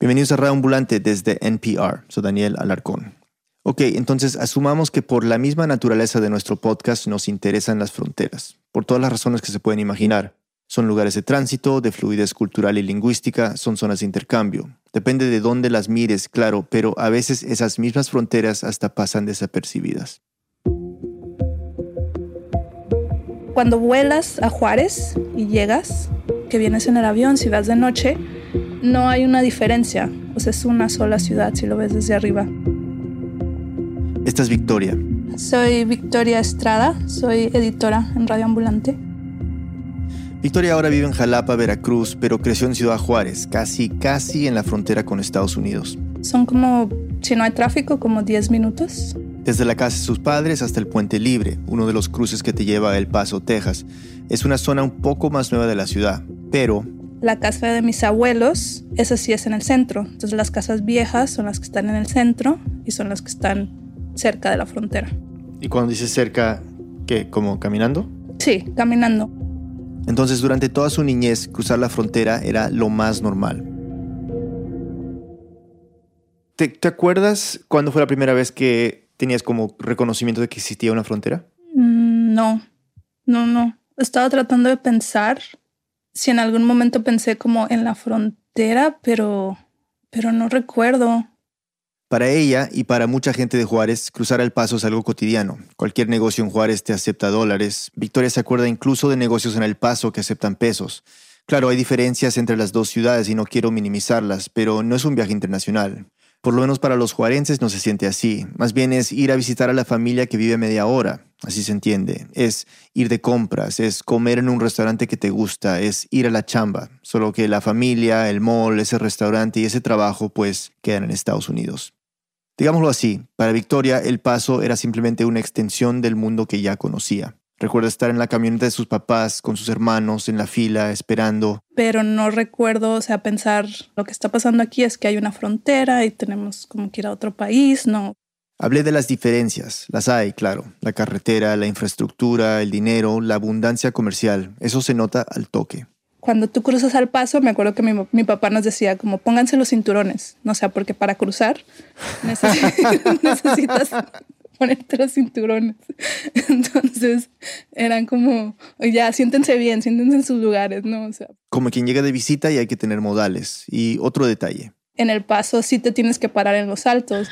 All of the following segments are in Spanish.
Bienvenidos a Radio Ambulante desde NPR. Soy Daniel Alarcón. Ok, entonces asumamos que por la misma naturaleza de nuestro podcast nos interesan las fronteras, por todas las razones que se pueden imaginar. Son lugares de tránsito, de fluidez cultural y lingüística, son zonas de intercambio. Depende de dónde las mires, claro, pero a veces esas mismas fronteras hasta pasan desapercibidas. Cuando vuelas a Juárez y llegas, que vienes en el avión, si vas de noche, no hay una diferencia. O sea, es una sola ciudad si lo ves desde arriba. Esta es Victoria. Soy Victoria Estrada, soy editora en Radio Ambulante. Victoria ahora vive en Jalapa, Veracruz, pero creció en Ciudad Juárez, casi, casi en la frontera con Estados Unidos. Son como, si no hay tráfico, como 10 minutos. Desde la casa de sus padres hasta el Puente Libre, uno de los cruces que te lleva a El Paso, Texas. Es una zona un poco más nueva de la ciudad, pero la casa de mis abuelos, esa sí es en el centro. Entonces las casas viejas son las que están en el centro y son las que están cerca de la frontera. ¿Y cuando dices cerca, qué? ¿Como caminando? Sí, caminando. Entonces durante toda su niñez cruzar la frontera era lo más normal. ¿Te, ¿Te, acuerdas cuándo fue la primera vez que tenías como reconocimiento de que existía una frontera? Mm, no, no, no. Estaba tratando de pensar si en algún momento pensé como en la frontera, pero, pero no recuerdo. Para ella y para mucha gente de Juárez, cruzar el paso es algo cotidiano. Cualquier negocio en Juárez te acepta dólares. Victoria se acuerda incluso de negocios en El Paso que aceptan pesos. Claro, hay diferencias entre las dos ciudades y no quiero minimizarlas, pero no es un viaje internacional. Por lo menos para los juarenses no se siente así. Más bien es ir a visitar a la familia que vive media hora. Así se entiende. Es ir de compras, es comer en un restaurante que te gusta, es ir a la chamba. Solo que la familia, el mall, ese restaurante y ese trabajo pues quedan en Estados Unidos. Digámoslo así, para Victoria el paso era simplemente una extensión del mundo que ya conocía. Recuerda estar en la camioneta de sus papás, con sus hermanos, en la fila, esperando. Pero no recuerdo, o sea, pensar lo que está pasando aquí es que hay una frontera y tenemos como que ir a otro país, no. Hablé de las diferencias, las hay, claro. La carretera, la infraestructura, el dinero, la abundancia comercial, eso se nota al toque. Cuando tú cruzas al paso, me acuerdo que mi, mi papá nos decía como pónganse los cinturones, no sé, porque para cruzar necesitas ponerte los cinturones. Entonces eran como, ya, siéntense bien, siéntense en sus lugares, ¿no? O sea, como quien llega de visita y hay que tener modales. Y otro detalle. En el paso sí te tienes que parar en los altos.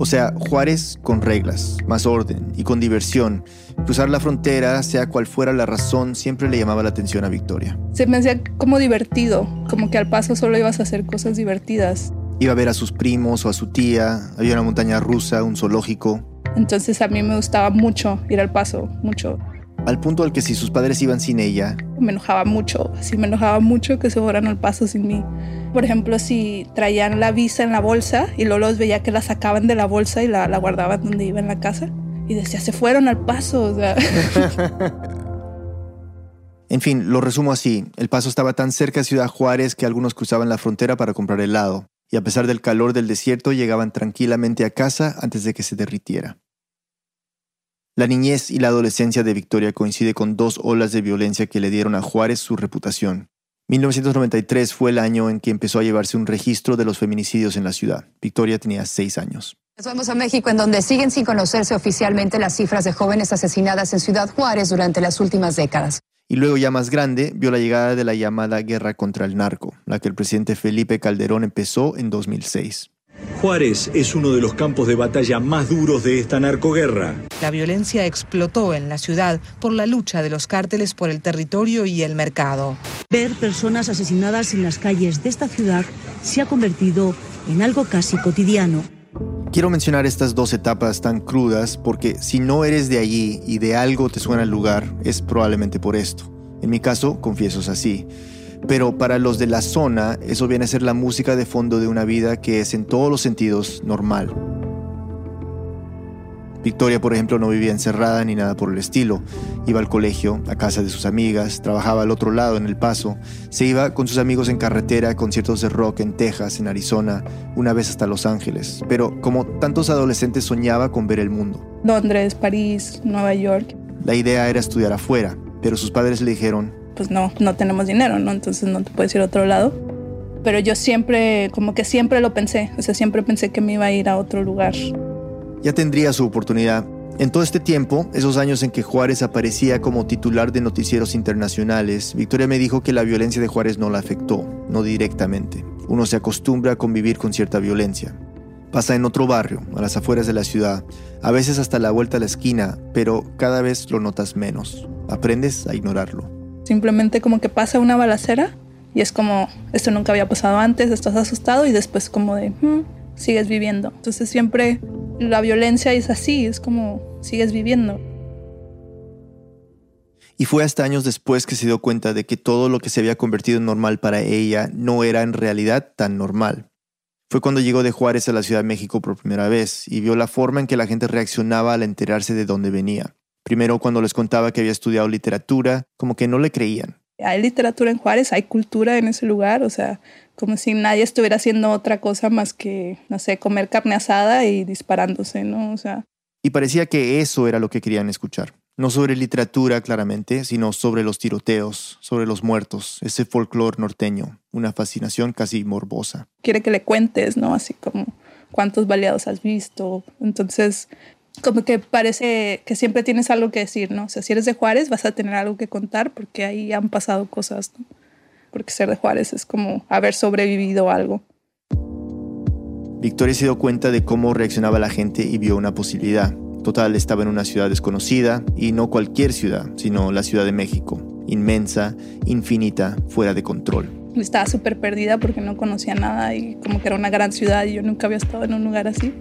O sea, Juárez con reglas, más orden y con diversión. Cruzar la frontera, sea cual fuera la razón, siempre le llamaba la atención a Victoria. Se me hacía como divertido, como que al paso solo ibas a hacer cosas divertidas. Iba a ver a sus primos o a su tía, había una montaña rusa, un zoológico. Entonces a mí me gustaba mucho ir al paso, mucho. Al punto al que si sus padres iban sin ella... Me enojaba mucho, sí me enojaba mucho que se fueran al paso sin mí. Por ejemplo, si traían la visa en la bolsa y luego los veía que la sacaban de la bolsa y la, la guardaban donde iba en la casa. Y decía, se fueron al paso. O sea. en fin, lo resumo así. El paso estaba tan cerca de Ciudad Juárez que algunos cruzaban la frontera para comprar helado y a pesar del calor del desierto llegaban tranquilamente a casa antes de que se derritiera. La niñez y la adolescencia de Victoria coincide con dos olas de violencia que le dieron a Juárez su reputación. 1993 fue el año en que empezó a llevarse un registro de los feminicidios en la ciudad. Victoria tenía seis años. Nos vamos a México, en donde siguen sin conocerse oficialmente las cifras de jóvenes asesinadas en Ciudad Juárez durante las últimas décadas y luego ya más grande vio la llegada de la llamada guerra contra el narco, la que el presidente Felipe Calderón empezó en 2006. Juárez es uno de los campos de batalla más duros de esta narcoguerra. La violencia explotó en la ciudad por la lucha de los cárteles por el territorio y el mercado. Ver personas asesinadas en las calles de esta ciudad se ha convertido en algo casi cotidiano. Quiero mencionar estas dos etapas tan crudas porque si no eres de allí y de algo te suena el lugar, es probablemente por esto. En mi caso, confieso es así. Pero para los de la zona, eso viene a ser la música de fondo de una vida que es en todos los sentidos normal. Victoria, por ejemplo, no vivía encerrada ni nada por el estilo. Iba al colegio, a casa de sus amigas, trabajaba al otro lado en El Paso, se iba con sus amigos en carretera a conciertos de rock en Texas, en Arizona, una vez hasta Los Ángeles. Pero como tantos adolescentes soñaba con ver el mundo. Londres, París, Nueva York. La idea era estudiar afuera, pero sus padres le dijeron, pues no, no tenemos dinero, ¿no? Entonces no te puedes ir a otro lado. Pero yo siempre, como que siempre lo pensé, o sea, siempre pensé que me iba a ir a otro lugar. Ya tendría su oportunidad. En todo este tiempo, esos años en que Juárez aparecía como titular de noticieros internacionales, Victoria me dijo que la violencia de Juárez no la afectó, no directamente. Uno se acostumbra a convivir con cierta violencia. Pasa en otro barrio, a las afueras de la ciudad, a veces hasta la vuelta a la esquina, pero cada vez lo notas menos. Aprendes a ignorarlo. Simplemente como que pasa una balacera y es como, esto nunca había pasado antes, estás asustado y después como de, "Mm, sigues viviendo. Entonces siempre la violencia es así, es como, sigues viviendo. Y fue hasta años después que se dio cuenta de que todo lo que se había convertido en normal para ella no era en realidad tan normal. Fue cuando llegó de Juárez a la Ciudad de México por primera vez y vio la forma en que la gente reaccionaba al enterarse de dónde venía. Primero cuando les contaba que había estudiado literatura, como que no le creían. Hay literatura en Juárez, hay cultura en ese lugar, o sea, como si nadie estuviera haciendo otra cosa más que, no sé, comer carne asada y disparándose, ¿no? O sea, Y parecía que eso era lo que querían escuchar. No sobre literatura, claramente, sino sobre los tiroteos, sobre los muertos, ese folclore norteño, una fascinación casi morbosa. quiere que le cuentes, ¿no? Así como cuántos baleados has visto. Entonces, como que parece que siempre tienes algo que decir, ¿no? O sea, si eres de Juárez vas a tener algo que contar porque ahí han pasado cosas, ¿no? Porque ser de Juárez es como haber sobrevivido a algo. Victoria se dio cuenta de cómo reaccionaba la gente y vio una posibilidad. Total, estaba en una ciudad desconocida, y no cualquier ciudad, sino la Ciudad de México, inmensa, infinita, fuera de control. Estaba súper perdida porque no conocía nada y como que era una gran ciudad y yo nunca había estado en un lugar así.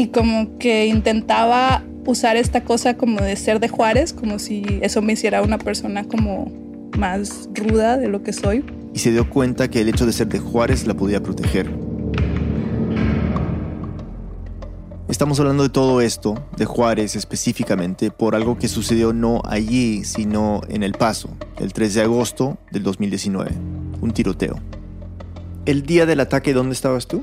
Y como que intentaba usar esta cosa como de ser de Juárez, como si eso me hiciera una persona como más ruda de lo que soy. Y se dio cuenta que el hecho de ser de Juárez la podía proteger. Estamos hablando de todo esto, de Juárez específicamente, por algo que sucedió no allí, sino en El Paso, el 3 de agosto del 2019, un tiroteo. El día del ataque, ¿dónde estabas tú?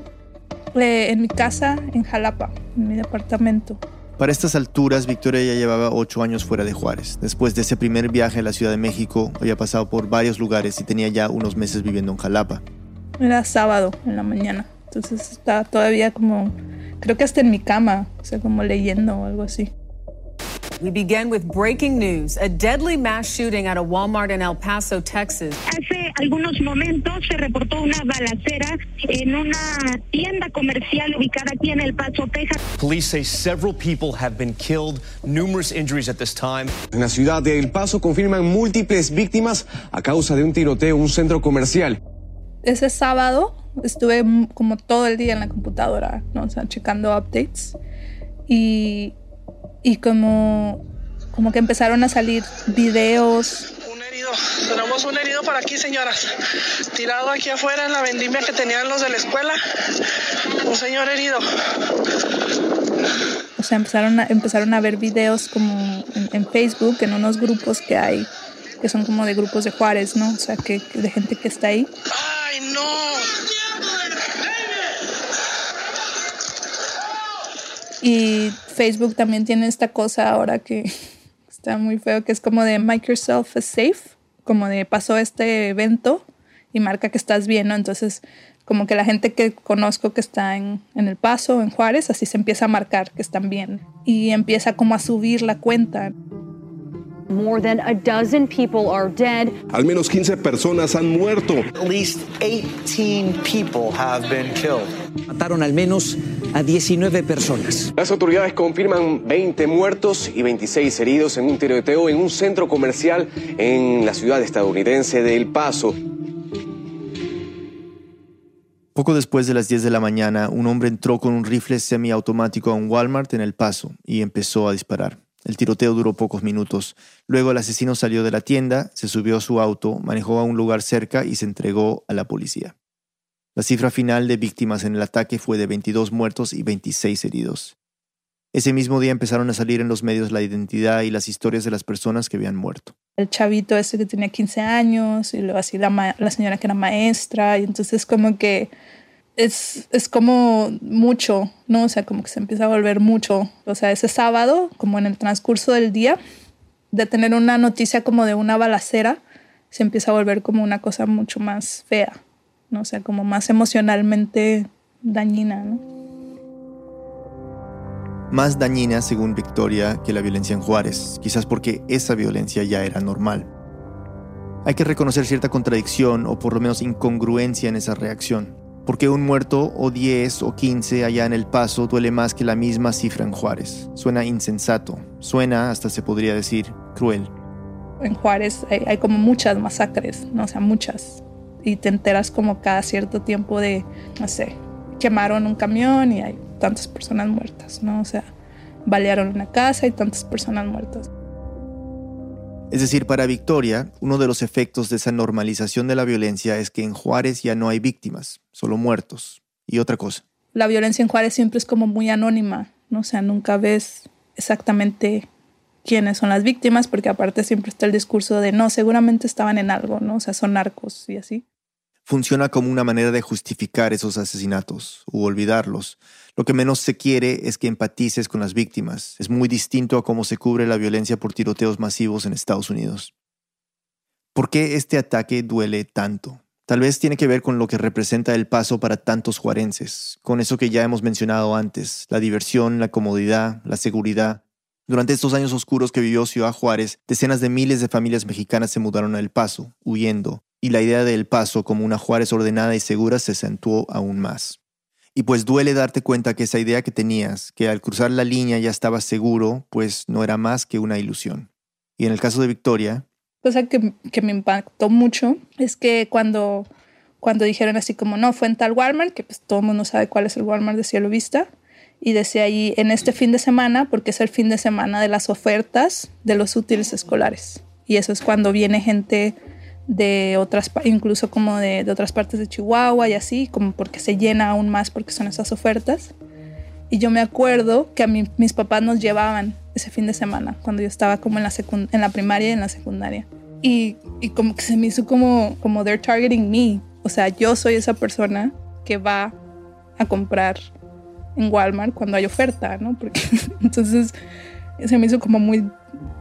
Eh, en mi casa en Jalapa, en mi departamento. Para estas alturas, Victoria ya llevaba ocho años fuera de Juárez. Después de ese primer viaje a la Ciudad de México, había pasado por varios lugares y tenía ya unos meses viviendo en Jalapa. Era sábado en la mañana, entonces estaba todavía como, creo que hasta en mi cama, o sea, como leyendo o algo así. We begin with breaking news. A deadly mass shooting at a Walmart in El Paso, Texas. Hace algunos momentos se reportó una balacera en una tienda comercial ubicada aquí en El Paso, Texas. Police say several people have been killed, numerous injuries at this time. En la ciudad de El Paso confirman múltiples víctimas a causa de un tiroteo en un centro comercial. Ese sábado estuve como todo el día en la computadora, ¿no? o sea, checando updates. Y, y como, como que empezaron a salir videos Un herido. Tenemos un herido por aquí, señoras. Tirado aquí afuera en la vendimia que tenían los de la escuela. Un señor herido. O sea, empezaron a, empezaron a ver videos como en, en Facebook, en unos grupos que hay, que son como de grupos de Juárez, ¿no? O sea, que, que de gente que está ahí. ¡Ay, no! Y Facebook también tiene esta cosa ahora que está muy feo, que es como de make yourself a safe, como de pasó este evento y marca que estás bien, ¿no? Entonces, como que la gente que conozco que está en, en El Paso, en Juárez, así se empieza a marcar que están bien. Y empieza como a subir la cuenta. More than a dozen people are dead. Al menos 15 personas han muerto. At least 18 people have been killed. Mataron al menos a 19 personas. Las autoridades confirman 20 muertos y 26 heridos en un tiroteo en un centro comercial en la ciudad estadounidense de El Paso. Poco después de las 10 de la mañana, un hombre entró con un rifle semiautomático a un Walmart en El Paso y empezó a disparar. El tiroteo duró pocos minutos. Luego el asesino salió de la tienda, se subió a su auto, manejó a un lugar cerca y se entregó a la policía. La cifra final de víctimas en el ataque fue de 22 muertos y 26 heridos. Ese mismo día empezaron a salir en los medios la identidad y las historias de las personas que habían muerto. El chavito ese que tenía 15 años y luego así la, señora que era maestra y entonces como que es, es como mucho, ¿no? O sea, como que se empieza a volver mucho. O sea, ese sábado, como en el transcurso del día, de tener una noticia como de una balacera se empieza a volver como una cosa mucho más fea, ¿no? O sea, como más emocionalmente dañina, ¿no? Más dañina, según Victoria, que la violencia en Juárez, quizás porque esa violencia ya era normal. Hay que reconocer cierta contradicción o por lo menos incongruencia en esa reacción. Porque un muerto o 10 o 15 allá en El Paso duele más que la misma cifra en Juárez. Suena insensato, suena, hasta se podría decir, cruel. En Juárez hay, como muchas masacres, ¿no? O sea, muchas. Y te enteras como cada cierto tiempo de, no sé, quemaron un camión y hay tantas personas muertas, ¿no? O sea, balearon una casa y tantas personas muertas. Es decir, para Victoria, uno de los efectos de esa normalización de la violencia es que en Juárez ya no hay víctimas, solo muertos. Y otra cosa. La violencia en Juárez siempre es como muy anónima, ¿no? O sea, nunca ves exactamente quiénes son las víctimas, porque aparte siempre está el discurso de no, seguramente estaban en algo, ¿no? O sea, son narcos y así. Funciona como una manera de justificar esos asesinatos u olvidarlos. Lo que menos se quiere es que empatices con las víctimas. Es muy distinto a cómo se cubre la violencia por tiroteos masivos en Estados Unidos. ¿Por qué este ataque duele tanto? Tal vez tiene que ver con lo que representa el paso para tantos juarenses, con eso que ya hemos mencionado antes, la diversión, la comodidad, la seguridad. Durante estos años oscuros que vivió Ciudad Juárez, decenas de miles de familias mexicanas se mudaron a El Paso, huyendo, y la idea de El Paso como una Juárez ordenada y segura se acentuó aún más. Y pues duele darte cuenta que esa idea que tenías, que al cruzar la línea ya estabas seguro, pues no era más que una ilusión. Y en el caso de Victoria... Cosa que, que me impactó mucho es que cuando, cuando dijeron así como, no, fue en tal Walmart, que pues todo el mundo sabe cuál es el Walmart de Cielo Vista, y decía ahí en este fin de semana, porque es el fin de semana de las ofertas de los útiles escolares. Y eso es cuando viene gente de otras, incluso como de, de, otras partes de Chihuahua y así, como porque se llena aún más porque son esas ofertas. Y yo me acuerdo que a mí, mis papás nos llevaban ese fin de semana, cuando yo estaba como en la, en la primaria y en la secundaria. Y, y, como que se me hizo como, como they're targeting me. O sea, yo soy esa persona que va a comprar en Walmart cuando hay oferta, ¿no? Porque entonces se me hizo como muy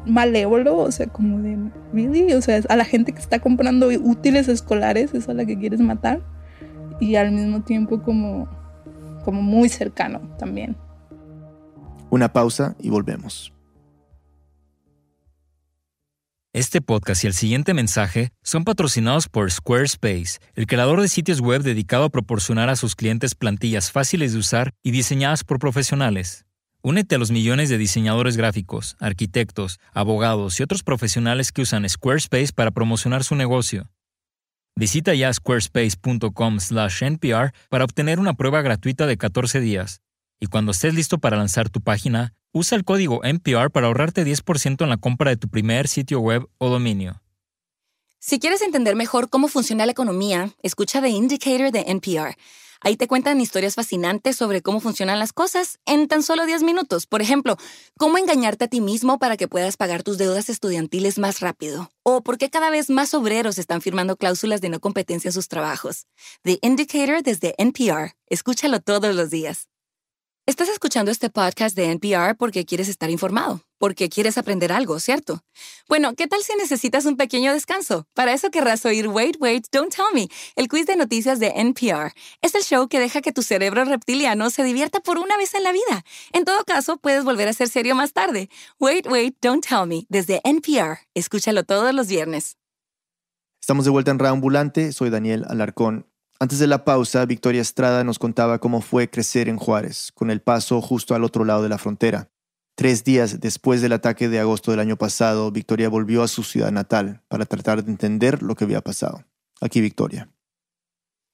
malévolo, o sea, como de, ¿really? O sea, a la gente que está comprando útiles escolares es a la que quieres matar y al mismo tiempo como, como muy cercano también. Una pausa y volvemos. Este podcast y el siguiente mensaje son patrocinados por Squarespace, el creador de sitios web dedicado a proporcionar a sus clientes plantillas fáciles de usar y diseñadas por profesionales. Únete a los millones de diseñadores gráficos, arquitectos, abogados y otros profesionales que usan Squarespace para promocionar su negocio. Visita ya squarespace.com/npr para obtener una prueba gratuita de 14 días. Y cuando estés listo para lanzar tu página, usa el código NPR para ahorrarte 10% en la compra de tu primer sitio web o dominio. Si quieres entender mejor cómo funciona la economía, escucha The Indicator de NPR Ahí te cuentan historias fascinantes sobre cómo funcionan las cosas en tan solo 10 minutos. Por ejemplo, cómo engañarte a ti mismo para que puedas pagar tus deudas estudiantiles más rápido. O por qué cada vez más obreros están firmando cláusulas de no competencia en sus trabajos. The Indicator desde NPR. Escúchalo todos los días. Estás escuchando este podcast de NPR porque quieres estar informado, porque quieres aprender algo, ¿cierto? Bueno, ¿qué tal si necesitas un pequeño descanso? Para eso querrás oír Wait, Wait, Don't Tell Me, el quiz de noticias de NPR. Es el show que deja que tu cerebro reptiliano se divierta por una vez en la vida. En todo caso, puedes volver a ser serio más tarde. Wait, Wait, Don't Tell Me, desde NPR. Escúchalo todos los viernes. Estamos de vuelta en Reambulante. Soy Daniel Alarcón. Antes de la pausa, Victoria Estrada nos contaba cómo fue crecer en Juárez, con el paso justo al otro lado de la frontera. Tres días después del ataque de agosto del año pasado, Victoria volvió a su ciudad natal para tratar de entender lo que había pasado. Aquí Victoria.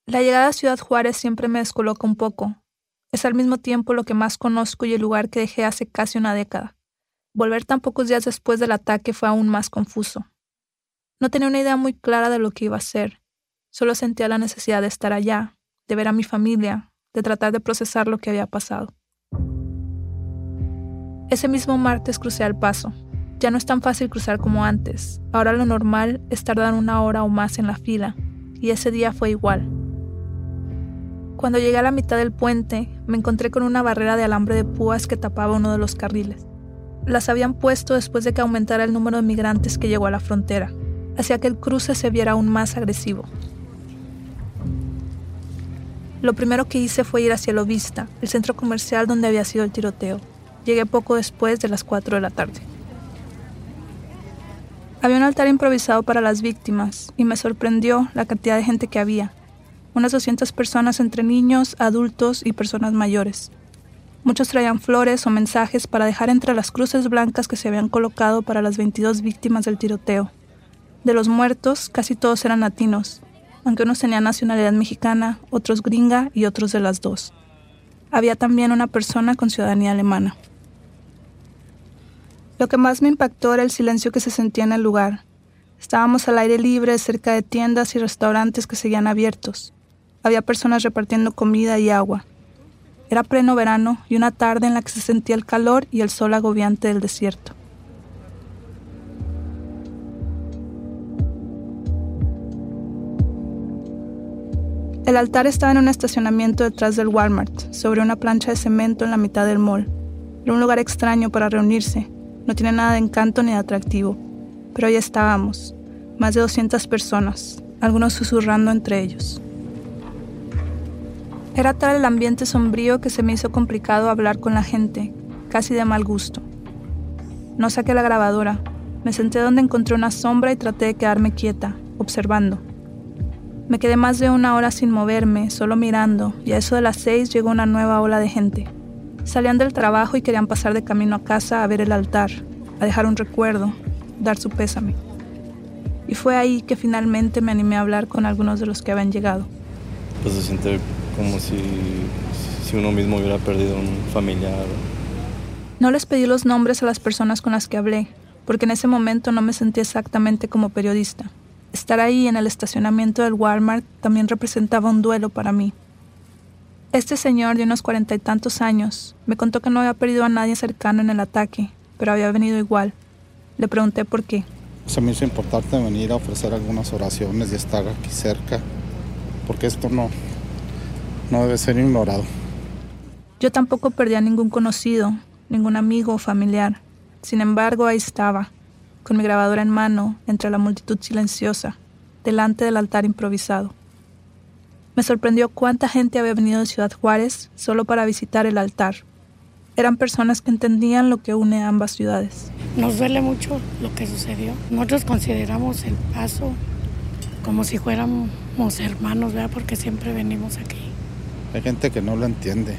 La llegada a Ciudad Juárez siempre me descoloca un poco. Es al mismo tiempo lo que más conozco y el lugar que dejé hace casi una década. Volver tan pocos días después del ataque fue aún más confuso. No tenía una idea muy clara de lo que iba a ser Solo sentía la necesidad de estar allá, de ver a mi familia, de tratar de procesar lo que había pasado. Ese mismo martes crucé al paso. Ya no es tan fácil cruzar como antes. Ahora lo normal es tardar una hora o más en la fila, y ese día fue igual. Cuando llegué a la mitad del puente, me encontré con una barrera de alambre de púas que tapaba uno de los carriles. Las habían puesto después de que aumentara el número de migrantes que llegó a la frontera. hacía que el cruce se viera aún más agresivo. Lo primero que hice fue ir hacia Vista, el centro comercial donde había sido el tiroteo. Llegué poco después de las 4 de la tarde. Había un altar improvisado para las víctimas y me sorprendió la cantidad de gente que había. Unas 200 personas entre niños, adultos y personas mayores. Muchos traían flores o mensajes para dejar entre las cruces blancas que se habían colocado para las 22 víctimas del tiroteo. De los muertos, casi todos eran latinos, aunque unos tenían nacionalidad mexicana, otros gringa y otros de las dos. Había también una persona con ciudadanía alemana. Lo que más me impactó era el silencio que se sentía en el lugar. Estábamos al aire libre cerca de tiendas y restaurantes que seguían abiertos. Había personas repartiendo comida y agua. Era pleno verano y una tarde en la que se sentía el calor y el sol agobiante del desierto. El altar estaba en un estacionamiento detrás del Walmart, sobre una plancha de cemento en la mitad del mall. Era un lugar extraño para reunirse. No tiene nada de encanto ni de atractivo. Pero ahí estábamos, más de 200 personas, algunos susurrando entre ellos. Era tal el ambiente sombrío que se me hizo complicado hablar con la gente, casi de mal gusto. No saqué la grabadora. Me senté donde encontré una sombra y traté de quedarme quieta, observando. Me quedé más de una hora sin moverme, solo mirando, y a eso de las seis llegó una nueva ola de gente. Salían del trabajo y querían pasar de camino a casa a ver el altar, a dejar un recuerdo, dar su pésame. Y fue ahí que finalmente me animé a hablar con algunos de los que habían llegado. Pues se siente como si, si uno mismo hubiera perdido un familiar. No les pedí los nombres a las personas con las que hablé, porque en ese momento no me sentí exactamente como periodista. Estar ahí en el estacionamiento del Walmart también representaba un duelo para mí. Este señor de unos cuarenta y tantos años me contó que no había perdido a nadie cercano en el ataque, pero había venido igual. Le pregunté por qué. Se me hizo importante venir a ofrecer algunas oraciones y estar aquí cerca, porque esto no, no debe ser ignorado. Yo tampoco perdí a ningún conocido, ningún amigo o familiar. Sin embargo, ahí estaba, con mi grabadora en mano, entre la multitud silenciosa, delante del altar improvisado. Me sorprendió cuánta gente había venido de Ciudad Juárez solo para visitar el altar. Eran personas que entendían lo que une a ambas ciudades. Nos duele mucho lo que sucedió. Nosotros consideramos el paso como si fuéramos hermanos, ¿verdad? Porque siempre venimos aquí. Hay gente que no lo entiende,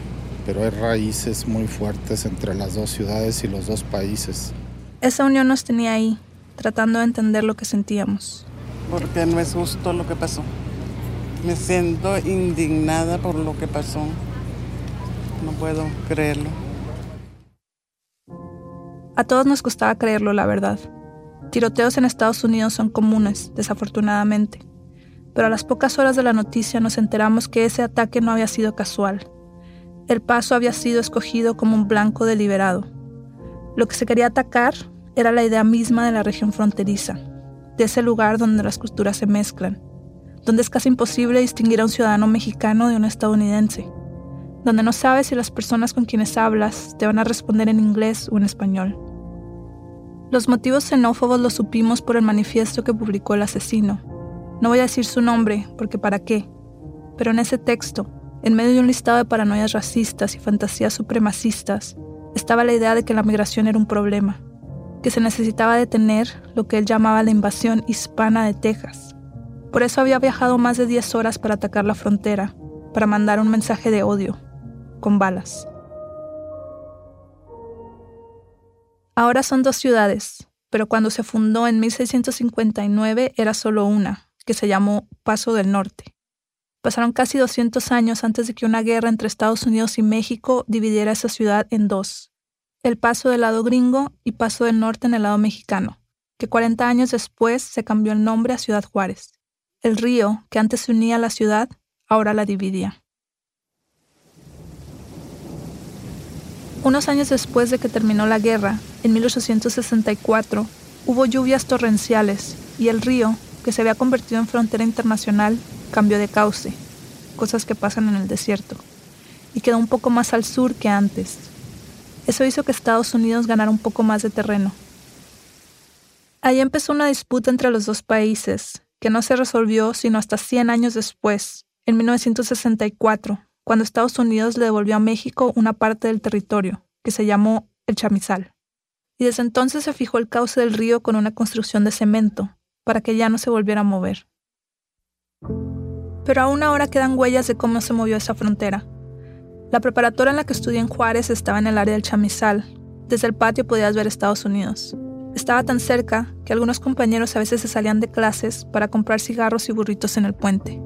pero hay raíces muy fuertes entre las dos ciudades y los dos países. Esa unión nos tenía ahí, tratando de entender lo que sentíamos. Porque no es justo lo que pasó. Me siento indignada por lo que pasó. No puedo creerlo. A todos nos costaba creerlo, la verdad. Tiroteos en Estados Unidos son comunes, desafortunadamente. Pero a las pocas horas de la noticia nos enteramos que ese ataque no había sido casual. El paso había sido escogido como un blanco deliberado. Lo que se quería atacar era la idea misma de la región fronteriza, de ese lugar donde las culturas se mezclan, donde es casi imposible distinguir a un ciudadano mexicano de un estadounidense, donde no sabes si las personas con quienes hablas te van a responder en inglés o en español. Los motivos xenófobos los supimos por el manifiesto que publicó el asesino. No voy a decir su nombre, porque para qué, pero en ese texto, en medio de un listado de paranoias racistas y fantasías supremacistas, estaba la idea de que la migración era un problema, que se necesitaba detener lo que él llamaba la invasión hispana de Texas. Por eso había viajado más de 10 horas para atacar la frontera, para mandar un mensaje de odio, con balas. Ahora son dos ciudades, pero cuando se fundó en 1659 era solo una, que se llamó Paso del Norte. Pasaron casi 200 años antes de que una guerra entre Estados Unidos y México dividiera esa ciudad en dos el paso del lado gringo y paso del norte en el lado mexicano, que 40 años después se cambió el nombre a Ciudad Juárez. El río, que antes unía a la ciudad, ahora la dividía. Unos años después de que terminó la guerra, en 1864, hubo lluvias torrenciales y el río, que se había convertido en frontera internacional, cambió de cauce, cosas que pasan en el desierto, y quedó un poco más al sur que antes, eso hizo que Estados Unidos ganara un poco más de terreno. Ahí empezó una disputa entre los dos países, que no se resolvió sino hasta 100 años después, en 1964, cuando Estados Unidos le devolvió a México una parte del territorio, que se llamó el Chamizal. Y desde entonces se fijó el cauce del río con una construcción de cemento, para que ya no se volviera a mover. Pero aún ahora quedan huellas de cómo se movió esa frontera. La preparatoria en la que estudié en Juárez estaba en el área del Chamizal. Desde el patio podías ver Estados Unidos. Estaba tan cerca que algunos compañeros a veces se salían de clases para comprar cigarros y burritos en el puente.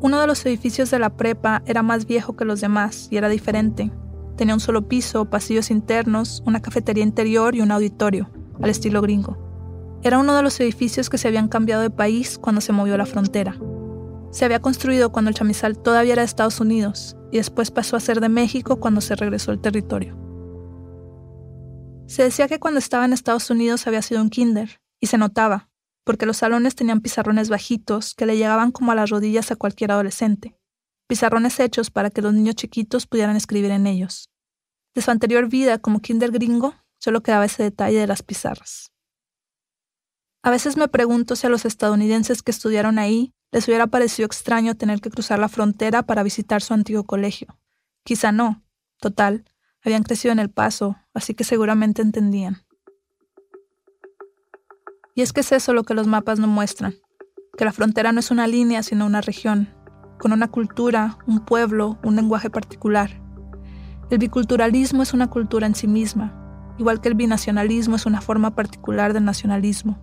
Uno de los edificios de la prepa era más viejo que los demás y era diferente. Tenía un solo piso, pasillos internos, una cafetería interior y un auditorio, al estilo gringo. Era uno de los edificios que se habían cambiado de país cuando se movió la frontera. Se había construido cuando el chamizal todavía era de Estados Unidos y después pasó a ser de México cuando se regresó el territorio. Se decía que cuando estaba en Estados Unidos había sido un kinder, y se notaba, porque los salones tenían pizarrones bajitos que le llegaban como a las rodillas a cualquier adolescente, pizarrones hechos para que los niños chiquitos pudieran escribir en ellos. De su anterior vida como kinder gringo, solo quedaba ese detalle de las pizarras. A veces me pregunto si a los estadounidenses que estudiaron ahí les hubiera parecido extraño tener que cruzar la frontera para visitar su antiguo colegio. Quizá no. Total, habían crecido en El Paso, así que seguramente entendían. Y es que es eso lo que los mapas no muestran, que la frontera no es una línea, sino una región, con una cultura, un pueblo, un lenguaje particular. El biculturalismo es una cultura en sí misma, igual que el binacionalismo es una forma particular del nacionalismo.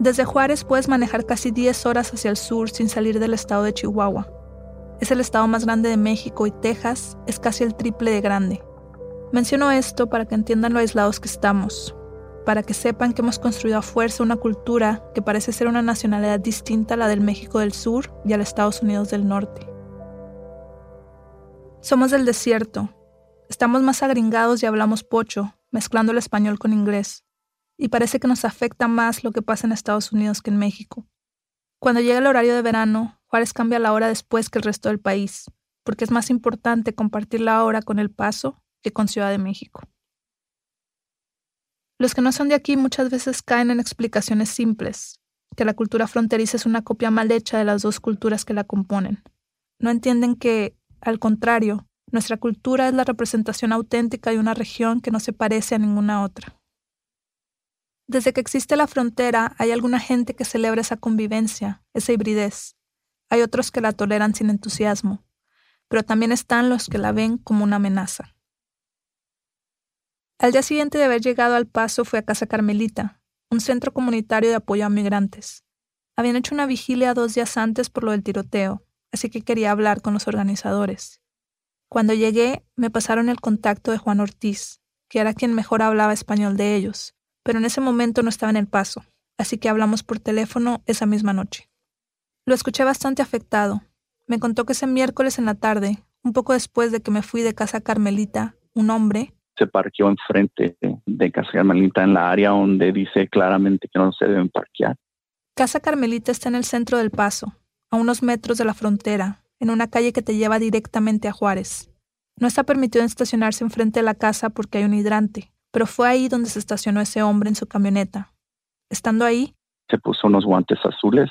Desde Juárez puedes manejar casi 10 horas hacia el sur sin salir del estado de Chihuahua. Es el estado más grande de México y Texas es casi el triple de grande. Menciono esto para que entiendan lo aislados que estamos, para que sepan que hemos construido a fuerza una cultura que parece ser una nacionalidad distinta a la del México del Sur y al Estados Unidos del Norte. Somos del desierto, estamos más agringados y hablamos pocho, mezclando el español con inglés y parece que nos afecta más lo que pasa en Estados Unidos que en México. Cuando llega el horario de verano, Juárez cambia la hora después que el resto del país, porque es más importante compartir la hora con El Paso que con Ciudad de México. Los que no son de aquí muchas veces caen en explicaciones simples, que la cultura fronteriza es una copia mal hecha de las dos culturas que la componen. No entienden que, al contrario, nuestra cultura es la representación auténtica de una región que no se parece a ninguna otra. Desde que existe la frontera, hay alguna gente que celebra esa convivencia, esa hibridez. Hay otros que la toleran sin entusiasmo, pero también están los que la ven como una amenaza. Al día siguiente de haber llegado al paso fui a Casa Carmelita, un centro comunitario de apoyo a migrantes. Habían hecho una vigilia dos días antes por lo del tiroteo, así que quería hablar con los organizadores. Cuando llegué, me pasaron el contacto de Juan Ortiz, que era quien mejor hablaba español de ellos, pero en ese momento no estaba en el paso, así que hablamos por teléfono esa misma noche. Lo escuché bastante afectado. Me contó que ese miércoles en la tarde, un poco después de que me fui de Casa Carmelita, un hombre se parqueó enfrente de Casa Carmelita en la área donde dice claramente que no se deben parquear. Casa Carmelita está en el centro del paso, a unos metros de la frontera, en una calle que te lleva directamente a Juárez. No está permitido estacionarse enfrente de la casa porque hay un hidrante, pero fue ahí donde se estacionó ese hombre en su camioneta. Estando ahí, se puso unos guantes azules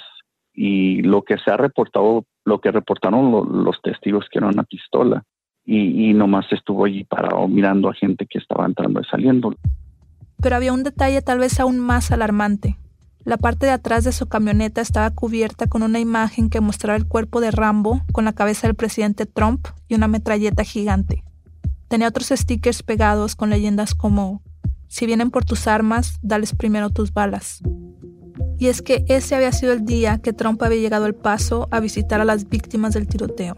y lo que se ha reportado, lo que reportaron los testigos que era una pistola y, y nomás estuvo allí parado mirando a gente que estaba entrando y saliendo. Pero había un detalle tal vez aún más alarmante. La parte de atrás de su camioneta estaba cubierta con una imagen que mostraba el cuerpo de Rambo con la cabeza del presidente Trump y una metralleta gigante. Tenía otros stickers pegados con leyendas como, si vienen por tus armas, dales primero tus balas. Y es que ese había sido el día que Trump había llegado al paso a visitar a las víctimas del tiroteo.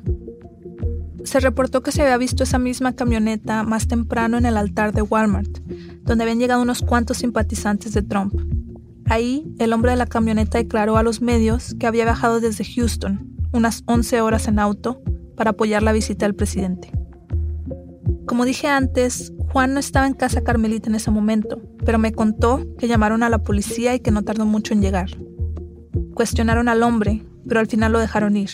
Se reportó que se había visto esa misma camioneta más temprano en el altar de Walmart, donde habían llegado unos cuantos simpatizantes de Trump. Ahí, el hombre de la camioneta declaró a los medios que había viajado desde Houston, unas 11 horas en auto, para apoyar la visita del presidente. Como dije antes, Juan no estaba en casa Carmelita en ese momento, pero me contó que llamaron a la policía y que no tardó mucho en llegar. Cuestionaron al hombre, pero al final lo dejaron ir.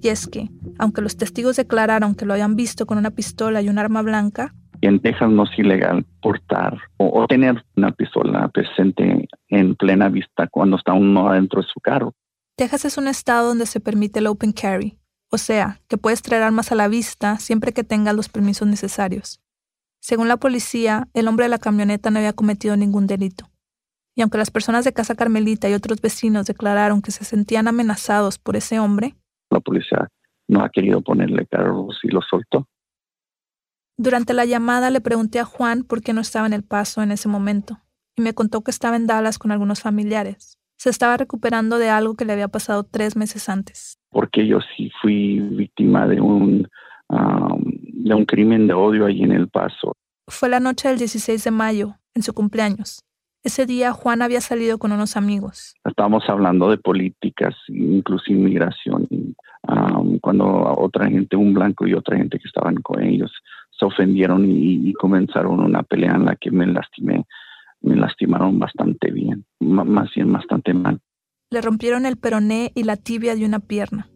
Y es que, aunque los testigos declararon que lo habían visto con una pistola y un arma blanca, en Texas no es ilegal portar o, tener una pistola presente en plena vista cuando está uno adentro de su carro. Texas es un estado donde se permite el open carry, o sea, que puedes traer armas a la vista siempre que tengas los permisos necesarios. Según la policía, el hombre de la camioneta no había cometido ningún delito. Y aunque las personas de Casa Carmelita y otros vecinos declararon que se sentían amenazados por ese hombre, la policía no ha querido ponerle cargos y lo soltó. Durante la llamada le pregunté a Juan por qué no estaba en El Paso en ese momento, y me contó que estaba en Dallas con algunos familiares. Se estaba recuperando de algo que le había pasado tres meses antes. Porque yo sí fui víctima de un, de un crimen de odio ahí en El Paso. Fue la noche del 16 de mayo, en su cumpleaños. Ese día Juan había salido con unos amigos. Estábamos hablando de políticas, incluso inmigración, cuando otra gente, un blanco y otra gente que estaban con ellos, se ofendieron y, comenzaron una pelea en la que me lastimé, me lastimaron bastante bien, más bien bastante mal. Le rompieron el peroné y la tibia de una pierna.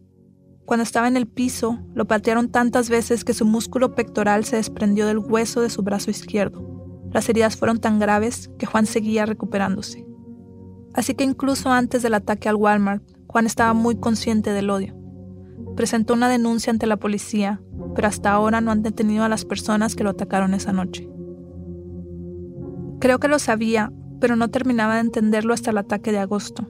Cuando estaba en el piso, lo patearon tantas veces que su músculo pectoral se desprendió del hueso de su brazo izquierdo. Las heridas fueron tan graves que Juan seguía recuperándose. Así que incluso antes del ataque al Walmart, Juan estaba muy consciente del odio. Presentó una denuncia ante la policía, pero hasta ahora no han detenido a las personas que lo atacaron esa noche. Creo que lo sabía, pero no terminaba de entenderlo hasta el ataque de agosto.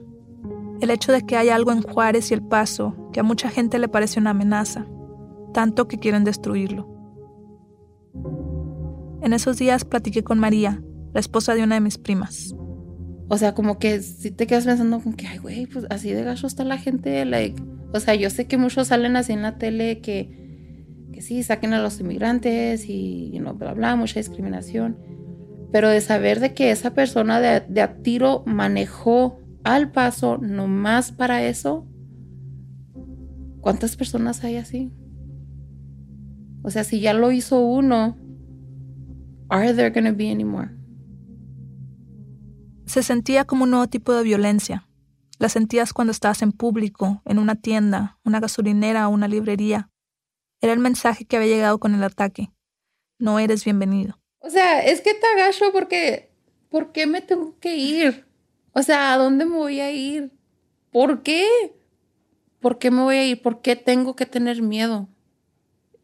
El hecho de que haya algo en Juárez y El Paso que a mucha gente le parece una amenaza, tanto que quieren destruirlo. En esos días platiqué con María, la esposa de una de mis primas. O sea, como que si te quedas pensando con que, ay, güey, pues así de gacho está la gente, like, o sea, yo sé que muchos salen así en la tele que, que sí, saquen a los inmigrantes y, no, bla, bla, mucha discriminación. Pero de saber de que esa persona de, a tiro manejó al paso nomás para eso, ¿cuántas personas hay así? O sea, si ya lo hizo uno, are there gonna be any more? Se sentía como un nuevo tipo de violencia, la sentías cuando estabas en público, en una tienda, una gasolinera o una librería. Era el mensaje que había llegado con el ataque. No eres bienvenido. O sea, es que te agacho porque... ¿Por qué me tengo que ir? O sea, ¿a dónde me voy a ir? ¿Por qué? ¿Por qué me voy a ir? ¿Por qué tengo que tener miedo?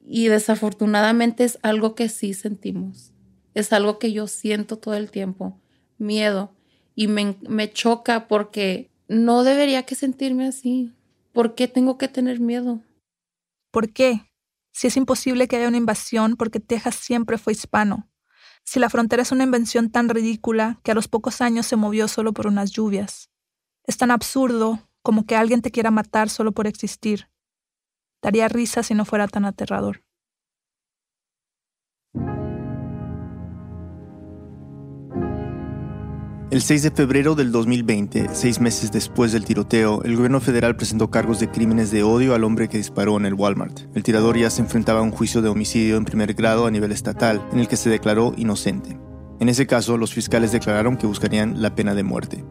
Y desafortunadamente es algo que sí sentimos. Es algo que yo siento todo el tiempo. Miedo. Y me, me choca porque no debería que sentirme así. ¿Por qué tengo que tener miedo? ¿Por qué? Si es imposible que haya una invasión porque Texas siempre fue hispano. Si la frontera es una invención tan ridícula que a los pocos años se movió solo por unas lluvias. Es tan absurdo como que alguien te quiera matar solo por existir. Daría risa si no fuera tan aterrador. El 6 de febrero del 2020, seis meses después del tiroteo, el gobierno federal presentó cargos de crímenes de odio al hombre que disparó en el Walmart. El tirador ya se enfrentaba a un juicio de homicidio en primer grado a nivel estatal, en el que se declaró inocente. En ese caso, los fiscales declararon que buscarían la pena de muerte.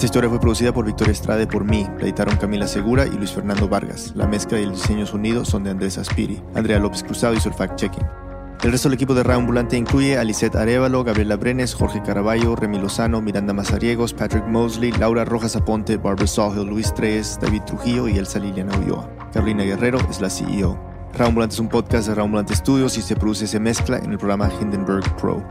Esta historia fue producida por Victoria Estrade por mí, la editaron Camila Segura y Luis Fernando Vargas. La mezcla y el diseño sonido son de Andrés Aspiri. Andrea López Cruzado hizo el fact-checking. El resto del equipo de Radio Ambulante incluye a Lisette Arevalo, Gabriela Brenes, Jorge Caraballo, Remy Lozano, Miranda Mazariegos, Patrick Mosley, Laura Rojas Aponte, Barbara Sawhill, Luis Tres, David Trujillo y Elsa Liliana Ulloa. Carolina Guerrero es la CEO. Radio Ambulante es un podcast de Radio Ambulante Studios y se produce y se mezcla en el programa Hindenburg Pro.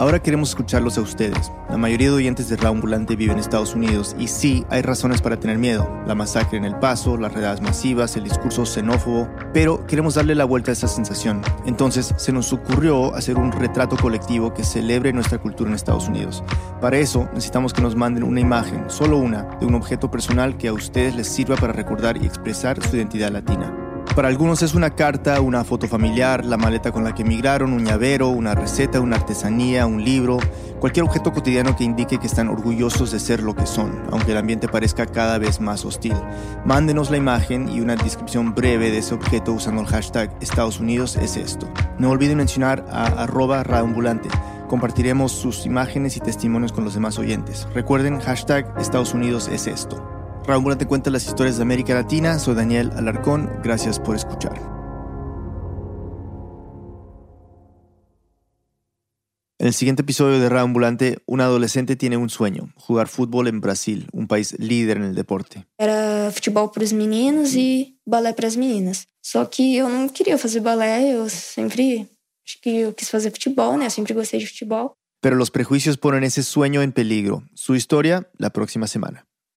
Ahora queremos escucharlos a ustedes. La mayoría de oyentes de Radio Ambulante viven en Estados Unidos y sí, hay razones para tener miedo. La masacre en El Paso, las redadas masivas, el discurso xenófobo, pero queremos darle la vuelta a esa sensación. Entonces se nos ocurrió hacer un retrato colectivo que celebre nuestra cultura en Estados Unidos. Para eso necesitamos que nos manden una imagen, solo una, de un objeto personal que a ustedes les sirva para recordar y expresar su identidad latina. Para algunos es una carta, una foto familiar, la maleta con la que emigraron, un llavero, una receta, una artesanía, un libro, cualquier objeto cotidiano que indique que están orgullosos de ser lo que son, aunque el ambiente parezca cada vez más hostil. Mándenos la imagen y una descripción breve de ese objeto usando el hashtag Estados Unidos es esto. No olviden mencionar a arroba. Compartiremos sus imágenes y testimonios con los demás oyentes. Recuerden hashtag Estados Unidos es esto. Raúl te cuenta las historias de América Latina. Soy Daniel Alarcón. Gracias por escuchar. En el siguiente episodio de Ambulante, un adolescente tiene un sueño, jugar fútbol en Brasil, un país líder en el deporte. Era futebol para os meninos e balé para as meninas. Só que eu não queria fazer balé, sempre acho que eu quis fazer futebol, né? Eu sempre gostei de futebol. Pero los prejuicios ponen ese sueño en peligro. Su historia la próxima semana.